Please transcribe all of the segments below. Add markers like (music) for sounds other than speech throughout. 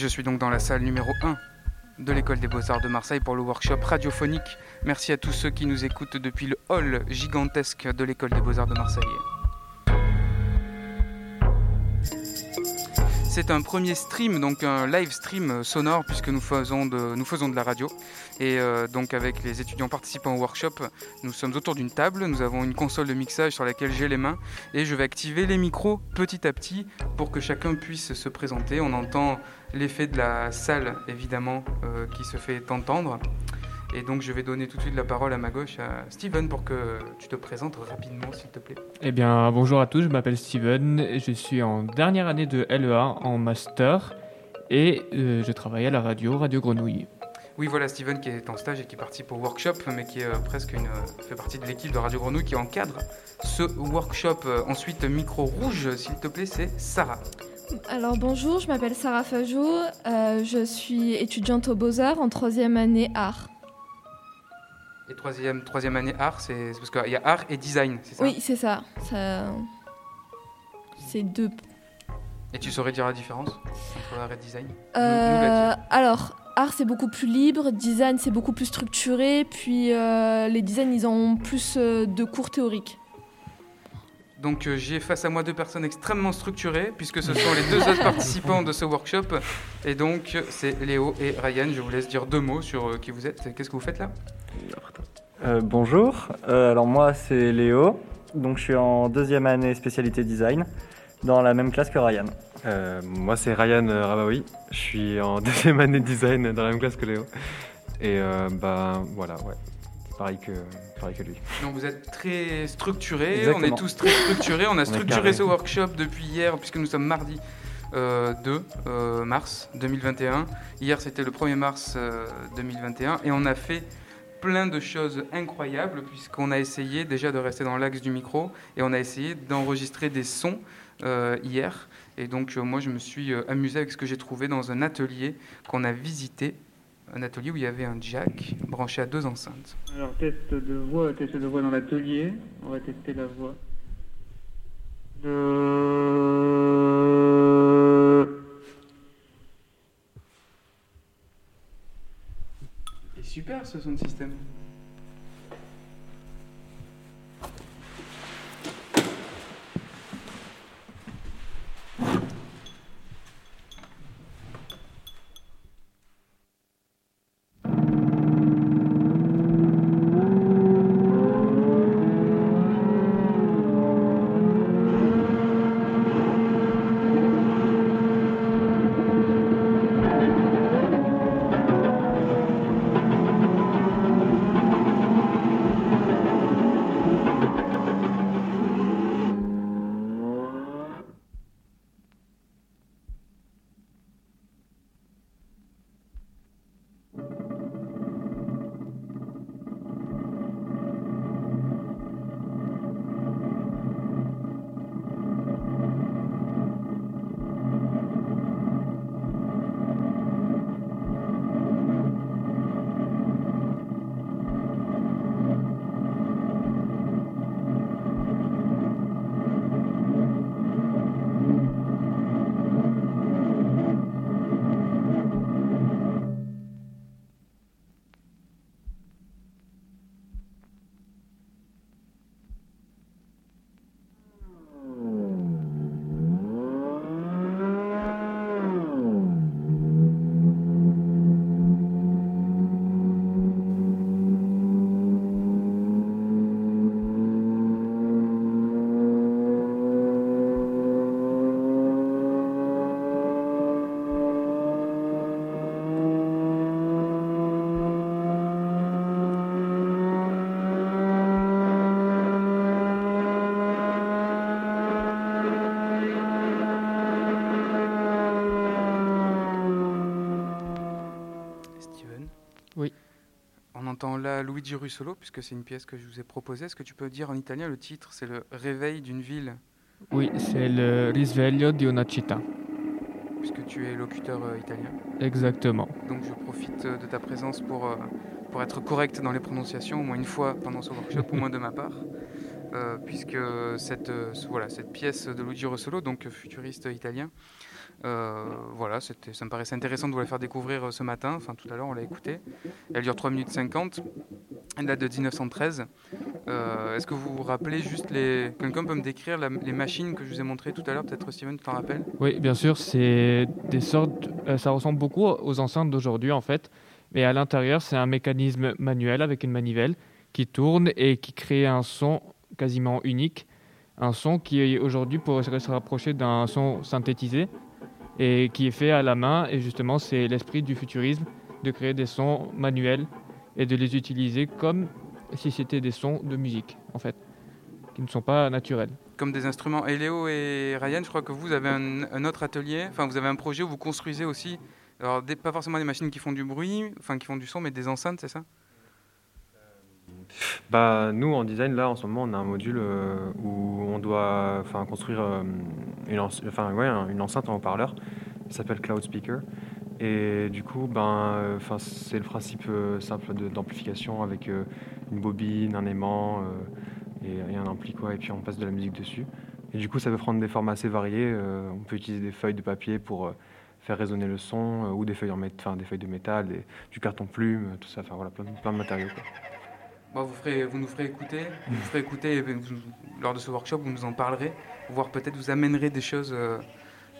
Je suis donc dans la salle numéro 1 de l'école des beaux-arts de Marseille pour le workshop radiophonique. Merci à tous ceux qui nous écoutent depuis le hall gigantesque de l'école des beaux-arts de Marseille. C'est un premier stream, donc un live stream sonore, puisque nous faisons de, nous faisons de la radio. Et euh, donc avec les étudiants participants au workshop, nous sommes autour d'une table, nous avons une console de mixage sur laquelle j'ai les mains, et je vais activer les micros petit à petit pour que chacun puisse se présenter. On entend l'effet de la salle, évidemment, euh, qui se fait entendre. Et donc je vais donner tout de suite la parole à ma gauche à Steven pour que tu te présentes rapidement s'il te plaît. Eh bien bonjour à tous, je m'appelle Steven, et je suis en dernière année de LEA en master et euh, je travaille à la radio, Radio Grenouille. Oui voilà Steven qui est en stage et qui participe au workshop mais qui est euh, presque une, fait partie de l'équipe de Radio Grenouille qui encadre ce workshop. ensuite micro rouge s'il te plaît c'est Sarah. Alors bonjour, je m'appelle Sarah Fajou, euh, je suis étudiante aux Beaux-Arts en troisième année art. Et troisième, troisième année art, c'est parce qu'il y a art et design, c'est ça Oui, c'est ça. ça... C'est deux. Et tu saurais dire la différence entre art et design? Euh, Alors, art c'est beaucoup plus libre, design c'est beaucoup plus structuré, puis euh, les designs ils ont plus euh, de cours théoriques. Donc euh, j'ai face à moi deux personnes extrêmement structurées, puisque ce sont les deux autres (laughs) participants de ce workshop. Et donc c'est Léo et Ryan. Je vous laisse dire deux mots sur euh, qui vous êtes. Qu'est-ce que vous faites là? Euh, Bonjour, euh, alors moi c'est Léo, donc je suis en deuxième année spécialité design, dans la même classe que Ryan. Euh, moi c'est Ryan Rabaoui, je suis en (laughs) deuxième année de design dans la même classe que Léo. Et euh, bah voilà, ouais, c'est pareil que, pareil que lui. Donc vous êtes très structurés, on est tous très structurés. On a (laughs) structuré ce workshop depuis hier, puisque nous sommes mardi euh, 2 euh, mars 2021. Hier c'était le 1er mars euh, 2021 et on a fait plein de choses incroyables puisqu'on a essayé déjà de rester dans l'axe du micro et on a essayé d'enregistrer des sons euh, hier. Et donc euh, moi je me suis euh, amusé avec ce que j'ai trouvé dans un atelier qu'on a visité, un atelier où il y avait un jack branché à deux enceintes. Alors test de voix, test de voix dans l'atelier. On va tester la voix. De... super ce son de système. Là Luigi Russolo, puisque c'est une pièce que je vous ai proposée. Est-ce que tu peux dire en italien le titre? C'est le réveil d'une ville, Oui, c'est le risveglio di una città. puisque tu es locuteur euh, italien. Exactement. Donc je profite euh, de ta présence pour, euh, pour être correct dans les prononciations, au moins une fois pendant ce workshop, au moins de ma part. euh, puisque cette, voilà, cette pièce de Luigi Russolo, donc futuriste italien, euh, voilà, ça me paraissait intéressant de vous la faire découvrir euh, ce matin, enfin tout à l'heure on l'a écoutée. Elle dure 3 minutes 50, elle date de 1913. Euh, est-ce que vous vous rappelez juste les... Quelqu'un peut me décrire les machines que je vous ai montrées tout à l'heure, peut-être Steven, tu t'en rappelles? Oui, bien sûr, c'est des sortes. ça ressemble beaucoup aux enceintes d'aujourd'hui en fait, mais à l'intérieur, c'est un mécanisme manuel avec une manivelle qui tourne et qui crée un son quasiment unique, un son qui aujourd'hui pourrait se rapprocher d'un son synthétisé et qui est fait à la main. Et justement, c'est l'esprit du futurisme de créer des sons manuels et de les utiliser comme si c'était des sons de musique en fait, qui ne sont pas naturels. Comme des instruments. Et Léo et Ryan, je crois que vous avez un, autre atelier, enfin vous avez un projet où vous construisez aussi, alors pas forcément des machines qui font du bruit, enfin qui font du son, mais des enceintes, c'est ça? Bah, nous, en design, là, en ce moment, on a un module euh, où on doit construire euh, une, ouais, un- une enceinte en haut-parleur. Ça s'appelle Cloud Speaker. Et du coup, ben, euh, c'est le principe simple d'amplification avec une bobine, un aimant et, et un ampli, quoi. Et puis on passe de la musique dessus. Et du coup, ça peut prendre des formes assez variées. on peut utiliser des feuilles de papier pour faire résonner le son, ou des feuilles, en des feuilles de métal, du carton plume, tout ça. Enfin, voilà, plein, de- matériaux. Bon, vous, ferez, vous nous ferez écouter, vous nous ferez écouter et vous- lors de ce workshop, vous nous en parlerez, voire peut-être vous amènerez des choses euh,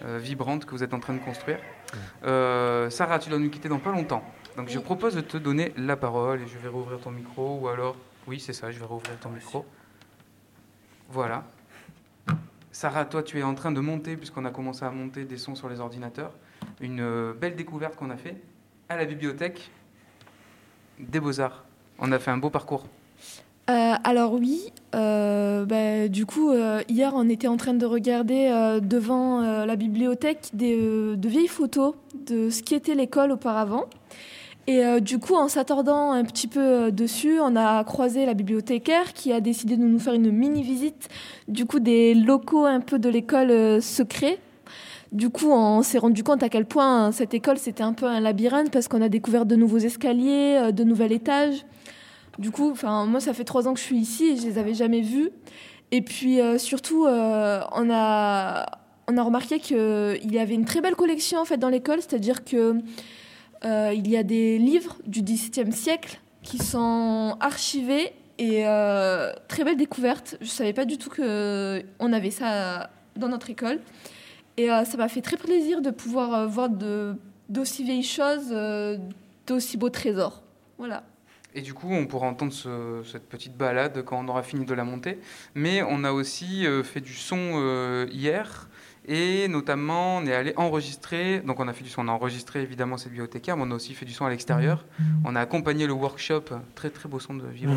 euh, vibrantes que vous êtes en train de construire. Euh, Sarah, tu dois nous quitter dans pas longtemps. Donc je propose de te donner la parole et je vais rouvrir ton micro ou alors... Oui, c'est ça, je vais rouvrir ton micro. Voilà. Sarah, toi, tu es en train de monter, puisqu'on a commencé à monter des sons sur les ordinateurs, une belle découverte qu'on a fait à la bibliothèque des Beaux-Arts. On a fait un beau parcours. Euh, alors oui, euh, bah, du coup, euh, hier, on était en train de regarder devant la bibliothèque des, de vieilles photos de ce qui était l'école auparavant. Et du coup, en s'attardant un petit peu dessus, on a croisé la bibliothécaire qui a décidé de nous faire une mini-visite du coup des locaux un peu de l'école secret. Du coup, on s'est rendu compte à quel point cette école, c'était un peu un labyrinthe parce qu'on a découvert de nouveaux escaliers, euh, de nouveaux étages. Du coup, moi, ça fait trois ans que je suis ici et je les avais jamais vus. Et puis, euh, surtout, euh, on, a, remarqué qu'il y avait une très belle collection en fait dans l'école, c'est-à-dire que euh, il y a des livres du XVIIe siècle qui sont archivés et très belle découverte. Je savais pas du tout que on avait ça dans notre école. Et euh, ça m'a fait très plaisir de pouvoir euh, voir de, d'aussi vieilles choses, euh, d'aussi beaux trésors. Voilà. Et du coup, on pourra entendre ce- cette petite balade quand on aura fini de la monter. Mais on a aussi euh, fait du son euh, hier. Et notamment, on est allé enregistrer. Donc, on a fait du son. On a enregistré évidemment cette bibliothécaire, mais on a aussi fait du son à l'extérieur. On a accompagné le workshop. Très, très beau son de vivre.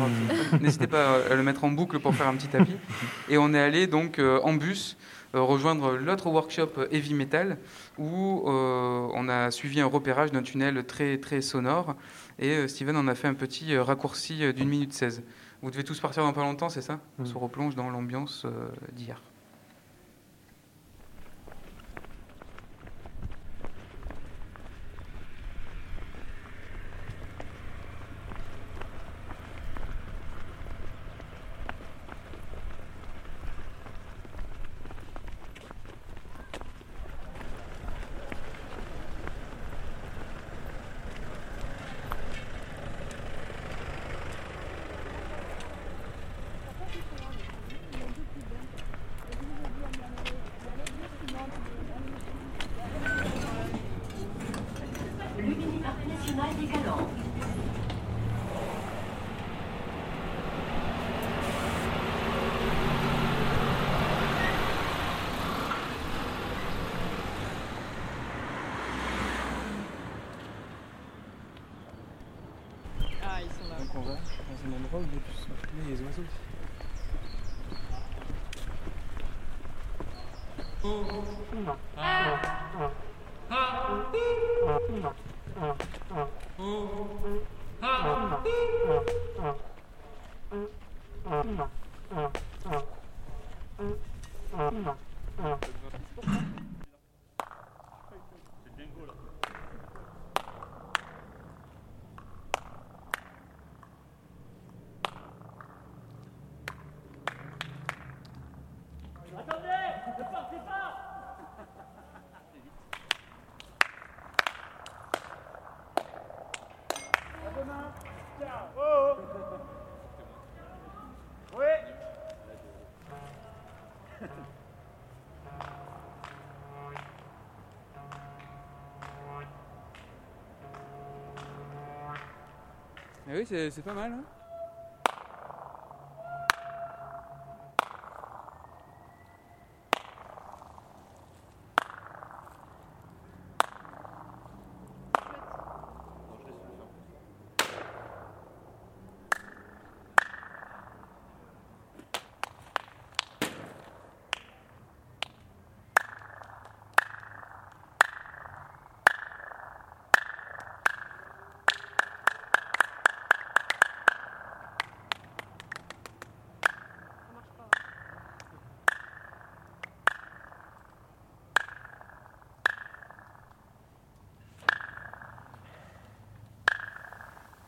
N'hésitez pas à le mettre en boucle pour faire un petit tapis. (laughs) Et on est allé donc euh, en bus rejoindre l'autre workshop euh, Heavy Metal où euh, on a suivi un repérage d'un tunnel très, très sonore. Et euh, Steven en a fait un petit euh, raccourci euh, d'une minute 16. Vous devez tous partir dans pas longtemps, c'est ça? On Mm. se replonge dans l'ambiance euh, d'hier. ils sont on va dans un endroit où il y a les oiseaux. Ah. Ah. Ah. Oui, c'est pas mal. Hein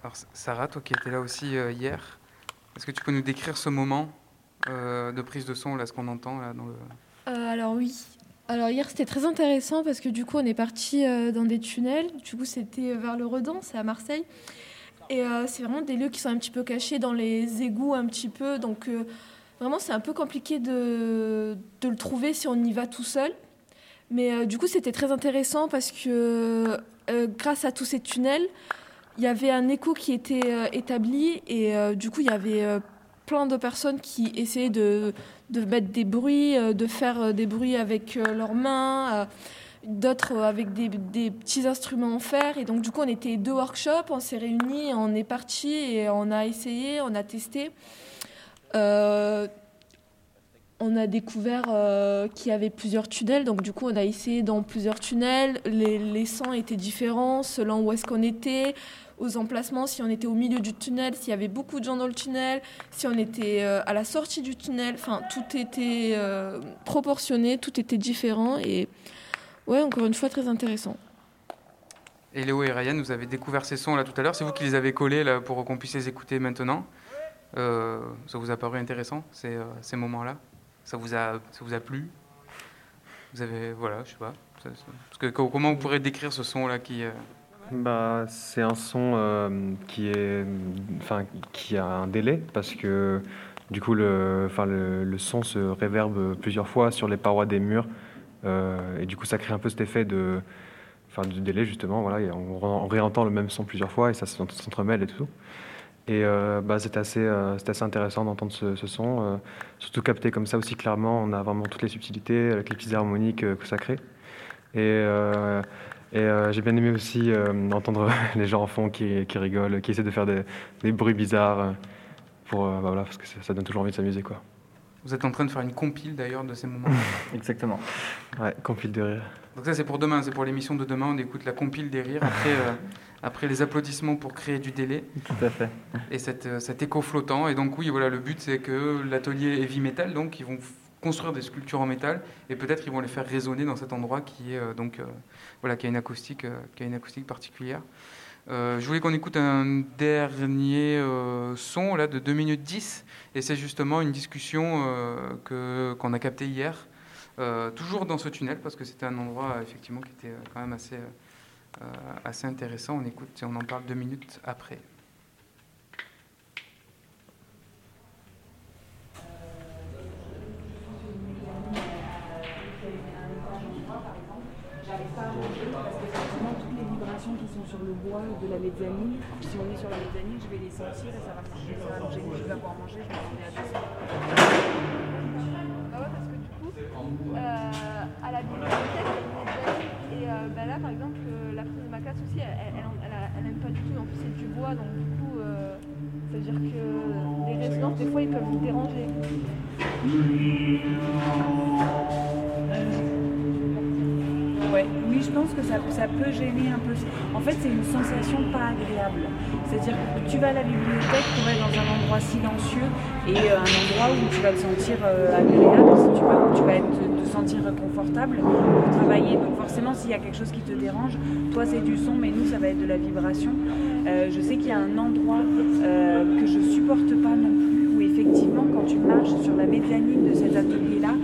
Alors Sarah, toi qui étais là aussi euh, hier, est-ce que tu peux nous décrire ce moment euh, de prise de son, là, ce qu'on entend là dans le... Euh, alors oui. Alors hier c'était très intéressant parce que du coup on est parti dans des tunnels. Du coup c'était vers le Redan, c'est à Marseille. Et c'est vraiment des lieux qui sont un petit peu cachés dans les égouts un petit peu. Donc vraiment c'est un peu compliqué de, de, le trouver si on y va tout seul. Mais du coup c'était très intéressant parce que grâce à tous ces tunnels, il y avait un écho qui était euh, établi et euh, du coup il y avait euh, plein de personnes qui essayaient de, mettre des bruits, de faire des bruits avec leurs mains, d'autres avec des, des, petits instruments en fer. Et donc du coup on était deux workshops, on s'est réunis, on est parti et on a essayé, on a testé. on a découvert qu'il y avait plusieurs tunnels, donc du coup on a essayé dans plusieurs tunnels. Les, les sons étaient différents selon où est-ce qu'on était aux emplacements, si on était au milieu du tunnel, s'il y avait beaucoup de gens dans le tunnel, si on était euh, à la sortie du tunnel. Enfin, tout était euh, proportionné, tout était différent et ouais, encore une fois, très intéressant. Et Léo et Ryan, vous avez découvert ces sons là tout à l'heure. C'est vous qui les avez collés là pour qu'on puisse les écouter maintenant. Euh, ça vous a paru intéressant ces, moments-là? Ça vous a ça vous a plu? Vous avez voilà, je sais pas. Parce que comment vous pourrez décrire ce son là qui bah, c'est un son euh, qui, est, enfin, qui a un délai parce que du coup le, enfin, le, son se réverbe plusieurs fois sur les parois des murs euh, et du coup ça crée un peu cet effet de, enfin, du délai justement. Voilà, on, réentend le même son plusieurs fois et ça s'entremêle et tout. Et euh, bah, c'était assez, assez intéressant d'entendre ce, ce son, surtout capté comme ça aussi clairement. On a vraiment toutes les subtilités avec les petites harmoniques que ça crée. Et et euh, j'ai bien aimé aussi euh, entendre (laughs) les gens en fond qui, qui, rigolent, qui essaient de faire des, des bruits bizarres, euh, pour, bah voilà, parce que ça donne toujours envie de s'amuser. quoi. Vous êtes en train de faire une compile d'ailleurs de ces moments. (laughs) Exactement. Ouais, compile de rire. Donc ça c'est pour demain, c'est pour l'émission de demain, on écoute la compile des rires après, (laughs) après les applaudissements pour créer du délai. Tout à fait. Et cette, cet écho flottant. Et donc oui, voilà, le but c'est que l'atelier Heavy Metal, donc ils vont construire des sculptures en métal et peut-être ils vont les faire résonner dans cet endroit qui est donc voilà, qui a une acoustique, euh, qui a une acoustique particulière. Euh, je voulais qu'on écoute un dernier euh, son là, de 2 minutes 10, et c'est justement une discussion qu'on a captée hier, toujours dans ce tunnel, parce que c'était un endroit effectivement qui était quand même assez, assez intéressant. On écoute et on en parle deux minutes après. Le bois de la mezzanine. Si on est sur la mezzanine, je vais les sentir et ça va marcher. Donc je vais avoir mangé, je vais demander à descendre. Bah parce que du coup, euh, à la bibliothèque. Et euh, bah là, par exemple, euh, la prise de ma casse aussi, elle, elle, elle, elle, pas du tout. En plus, c'est du bois, donc du coup, ça veut dire que les résonances, des fois, ils peuvent vous déranger. Que ça, ça, peut gêner un peu. En fait, c'est une sensation pas agréable. C'est-à-dire que tu vas à la bibliothèque pour être dans un endroit silencieux et euh, un endroit où tu vas te sentir euh, agréable, où tu vas être, te sentir confortable pour travailler. Donc forcément, s'il y a quelque chose qui te dérange, toi c'est du son, mais nous ça va être de la vibration. Euh, je sais qu'il y a un endroit que je supporte pas non plus, où effectivement, quand tu marches sur la mezzanine de cet atelier-là,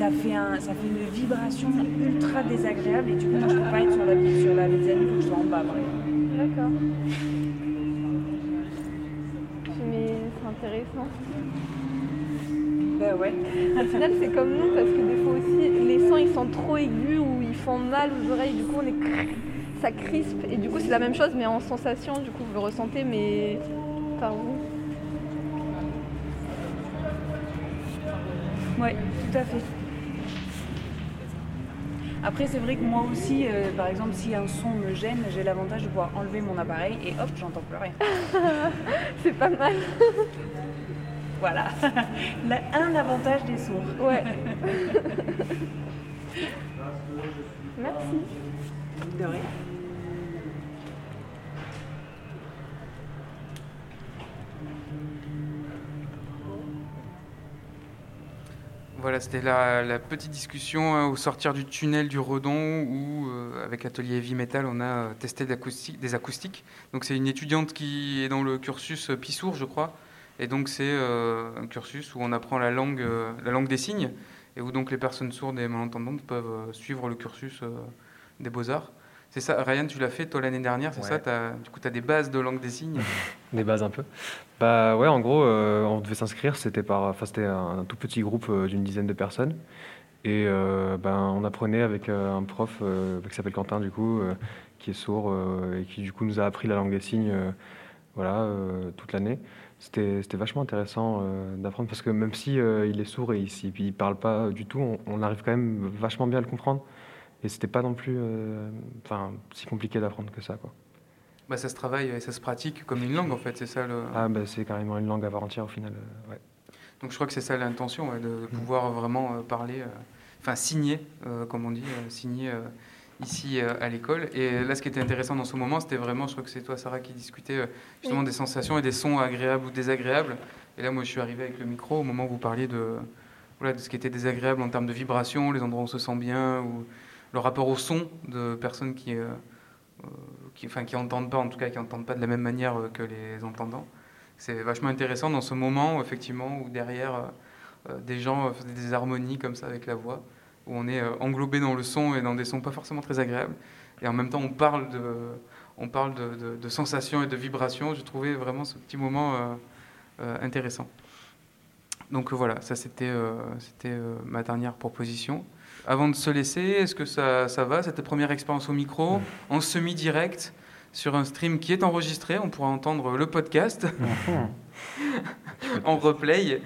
ça fait, un, ça fait une vibration ultra désagréable et du coup moi je peux pas être sur la, sur la mezzanine, faut que je sois en bas. D'accord. Mais c'est intéressant. Ben ouais. Au final, c'est comme nous parce que des fois aussi, les sons ils sont trop aigus ou ils font mal aux oreilles. Du coup, on est ça crispe et du coup, c'est la même chose mais en sensation. Du coup, vous le ressentez, mais par vous. Ouais, tout à fait. Après, c'est vrai que moi aussi, euh, par exemple, si un son me gêne, j'ai l'avantage de pouvoir enlever mon appareil et hop, j'entends plus rien. (laughs) C'est pas mal. (laughs) Voilà. (laughs) Là, un avantage des sourds. Ouais. Merci. De rien. Voilà, c'était la, petite discussion hein, au sortir du tunnel du Redon où, euh, avec l'atelier Heavy Metal, on a euh, testé des acoustiques. Donc, c'est une étudiante qui est dans le cursus euh, Pissour, je crois. Et donc, c'est un cursus où on apprend la langue, la langue des signes et où donc les personnes sourdes et malentendantes peuvent suivre le cursus des beaux-arts. C'est ça, Ryan, tu l'as fait toi l'année dernière, c'est Ouais. ça Du coup, tu as des bases de langue des signes? (laughs) Des bases un peu. Bah ouais, en gros, euh, on devait s'inscrire. C'était par, c'était un, un tout petit groupe euh, d'une dizaine de personnes. Et euh, ben on apprenait avec un prof euh, qui s'appelle Quentin du coup, qui est sourd et qui du coup nous a appris la langue des signes, voilà, toute l'année. C'était vachement intéressant d'apprendre parce que même si il est sourd et il, il parle pas du tout, on, on arrive quand même vachement bien à le comprendre. Et c'était pas non plus, euh, enfin, si compliqué d'apprendre que ça quoi. Bah, ça se travaille et ça se pratique comme une langue en fait, c'est ça le. Ah bah c'est carrément une langue à part entière au final. euh, ouais. Donc je crois que c'est ça l'intention, ouais, de, de pouvoir vraiment euh, parler, euh, enfin signer, euh, comme on dit, euh, signer euh, ici euh, à l'école. Et là, ce qui était intéressant dans ce moment, c'était vraiment, je crois que c'est toi, Sarah, qui discutait euh, justement Oui. des sensations et des sons agréables ou désagréables. Et là, moi, je suis arrivé avec le micro au moment où vous parliez de, voilà, de ce qui était désagréable en termes de vibration, les endroits où on se sent bien, ou le rapport au son de personnes qui, euh, euh, enfin, qui entendent pas, en tout cas, qui entendent pas de la même manière euh, que les entendants. C'est vachement intéressant dans ce moment, effectivement, où derrière euh, des gens faisaient des harmonies comme ça avec la voix, où on est englobé dans le son et dans des sons pas forcément très agréables. Et en même temps, on parle de, on parle de, sensations et de vibrations. J'ai trouvé vraiment ce petit moment intéressant. Donc voilà, ça c'était ma dernière proposition. Avant de se laisser, est-ce que ça, ça va C'était première expérience au micro, en semi-direct, sur un stream qui est enregistré. On pourra entendre le podcast (laughs) en replay.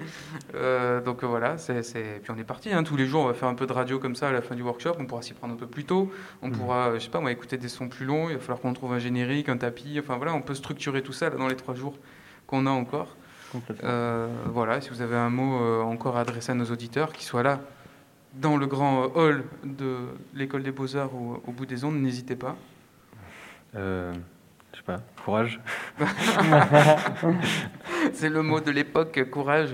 Euh, donc voilà, c'est, c'est- puis on est parti. hein. Tous les jours, on va faire un peu de radio comme ça à la fin du workshop. On pourra s'y prendre un peu plus tôt. On pourra, euh, je sais pas, moi, écouter des sons plus longs. Il va falloir qu'on trouve un générique, un tapis. Enfin voilà, on peut structurer tout ça là, dans les trois jours qu'on a encore. Euh, voilà, si vous avez un mot euh, encore à adresser à nos auditeurs, qui soient là dans le grand hall de l'école des beaux-arts au bout des ondes, n'hésitez pas. Euh, je sais pas, courage. (laughs) C'est le mot de l'époque, courage.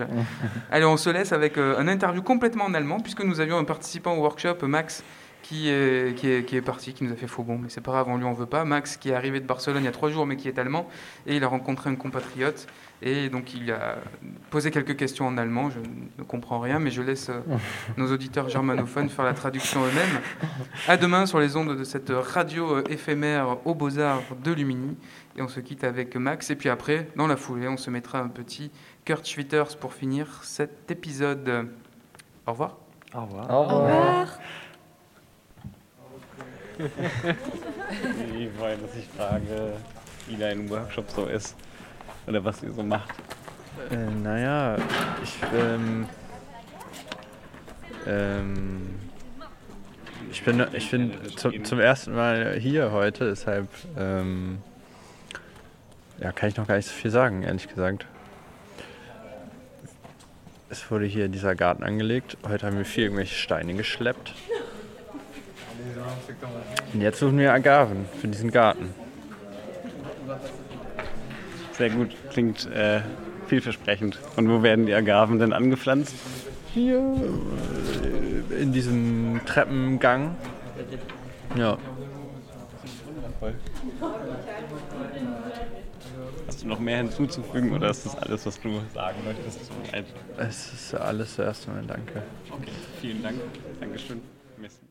Allez, on se laisse avec euh, un interview complètement en allemand, puisque nous avions un participant au workshop, Max, qui est, qui est, qui est parti, qui nous a fait faux bon, mais c'est pas grave, on lui en veut pas. Max, qui est arrivé de Barcelone il y a trois jours, mais qui est allemand, et il a rencontré un compatriote, et donc il a posé quelques questions en allemand. Je ne comprends rien, mais je laisse euh, (laughs) nos auditeurs germanophones faire la traduction eux-mêmes. À demain sur les ondes de cette radio euh, éphémère aux Beaux-Arts de Lumini. Et on se quitte avec Max. Et puis après, dans la foulée, on se mettra un petit Kurt Schwitters pour finir cet épisode. Au revoir. Au revoir. Au Au revoir. Die wollen, dass ich frage, wie dein Workshop so ist. Oder was ihr so macht. Äh, naja, ich, ähm, ähm, ich bin, ich bin zum, zum ersten Mal hier heute, deshalb ähm, ja, kann ich noch gar nicht so viel sagen, ehrlich gesagt. Es wurde hier dieser Garten angelegt. Heute haben wir viel irgendwelche Steine geschleppt. Und jetzt suchen wir Agaven für diesen Garten. Sehr gut, klingt äh, vielversprechend. Und wo werden die Agaven denn angepflanzt? Hier äh, in diesem Treppengang. Ja. Hast du noch mehr hinzuzufügen oder ist das alles, was du sagen möchtest? Es ist alles zuerst einmal danke. Okay, vielen Dank. Dankeschön. Merci.